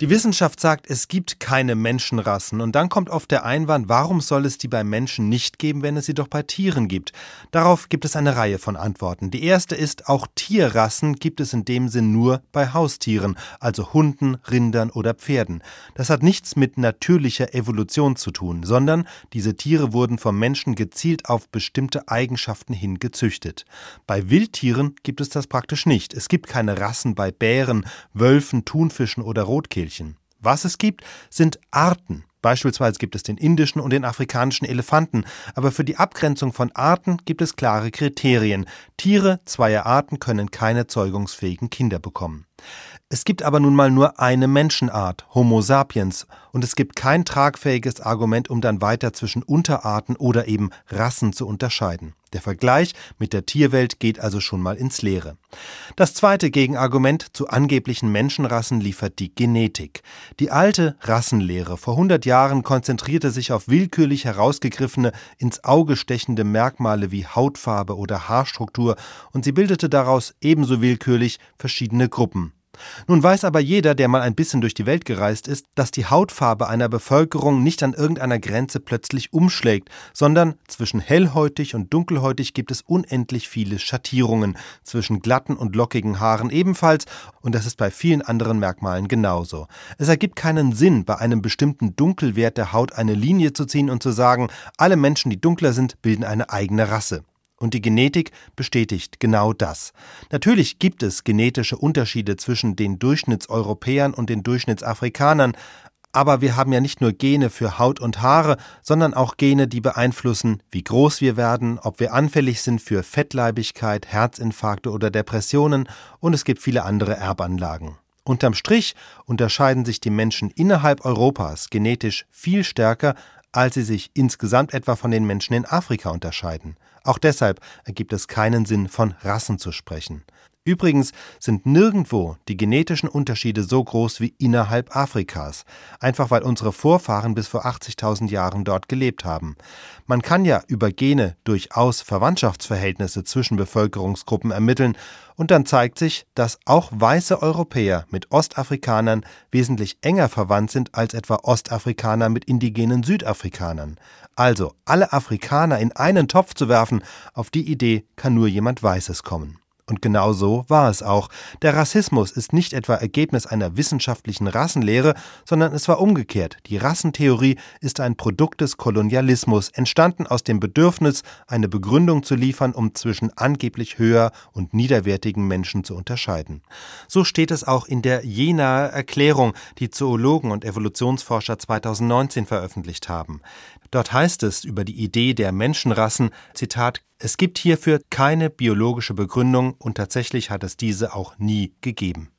Die Wissenschaft sagt, es gibt keine Menschenrassen. Und dann kommt oft der Einwand, warum soll es die bei Menschen nicht geben, wenn es sie doch bei Tieren gibt? Darauf gibt es eine Reihe von Antworten. Die erste ist, auch Tierrassen gibt es in dem Sinn nur bei Haustieren, also Hunden, Rindern oder Pferden. Das hat nichts mit natürlicher Evolution zu tun, sondern diese Tiere wurden vom Menschen gezielt auf bestimmte Eigenschaften hin gezüchtet. Bei Wildtieren gibt es das praktisch nicht. Es gibt keine Rassen bei Bären, Wölfen, Thunfischen oder Rotkehlchen. Tierchen. Was es gibt, sind Arten. Beispielsweise gibt es den indischen und den afrikanischen Elefanten, aber für die Abgrenzung von Arten gibt es klare Kriterien. Tiere zweier Arten können keine zeugungsfähigen Kinder bekommen. Es gibt aber nun mal nur eine Menschenart, Homo sapiens, und es gibt kein tragfähiges Argument, um dann weiter zwischen Unterarten oder eben Rassen zu unterscheiden. Der Vergleich mit der Tierwelt geht also schon mal ins Leere. Das zweite Gegenargument zu angeblichen Menschenrassen liefert die Genetik. Die alte Rassenlehre vor 100 Jahren konzentrierte sich auf willkürlich herausgegriffene, ins Auge stechende Merkmale wie Hautfarbe oder Haarstruktur und sie bildete daraus ebenso willkürlich verschiedene Gruppen. Nun weiß aber jeder, der mal ein bisschen durch die Welt gereist ist, dass die Hautfarbe einer Bevölkerung nicht an irgendeiner Grenze plötzlich umschlägt, sondern zwischen hellhäutig und dunkelhäutig gibt es unendlich viele Schattierungen, zwischen glatten und lockigen Haaren ebenfalls, und das ist bei vielen anderen Merkmalen genauso. Es ergibt keinen Sinn, bei einem bestimmten Dunkelwert der Haut eine Linie zu ziehen und zu sagen, alle Menschen, die dunkler sind, bilden eine eigene Rasse. Und die Genetik bestätigt genau das. Natürlich gibt es genetische Unterschiede zwischen den Durchschnittseuropäern und den Durchschnittsafrikanern, aber wir haben ja nicht nur Gene für Haut und Haare, sondern auch Gene, die beeinflussen, wie groß wir werden, ob wir anfällig sind für Fettleibigkeit, Herzinfarkte oder Depressionen, und es gibt viele andere Erbanlagen. Unterm Strich unterscheiden sich die Menschen innerhalb Europas genetisch viel stärker, als sie sich insgesamt etwa von den Menschen in Afrika unterscheiden. Auch deshalb ergibt es keinen Sinn, von Rassen zu sprechen. Übrigens sind nirgendwo die genetischen Unterschiede so groß wie innerhalb Afrikas, einfach weil unsere Vorfahren bis vor 80.000 Jahren dort gelebt haben. Man kann ja über Gene durchaus Verwandtschaftsverhältnisse zwischen Bevölkerungsgruppen ermitteln, und dann zeigt sich, dass auch weiße Europäer mit Ostafrikanern wesentlich enger verwandt sind als etwa Ostafrikaner mit indigenen Südafrikanern. Also alle Afrikaner in einen Topf zu werfen, auf die Idee kann nur jemand Weißes kommen. Und genau so war es auch. Der Rassismus ist nicht etwa Ergebnis einer wissenschaftlichen Rassenlehre, sondern es war umgekehrt. Die Rassentheorie ist ein Produkt des Kolonialismus, entstanden aus dem Bedürfnis, eine Begründung zu liefern, um zwischen angeblich höher und niederwertigen Menschen zu unterscheiden. So steht es auch in der Jenaer Erklärung, die Zoologen und Evolutionsforscher 2019 veröffentlicht haben. Dort heißt es über die Idee der Menschenrassen, Zitat, es gibt hierfür keine biologische Begründung und tatsächlich hat es diese auch nie gegeben.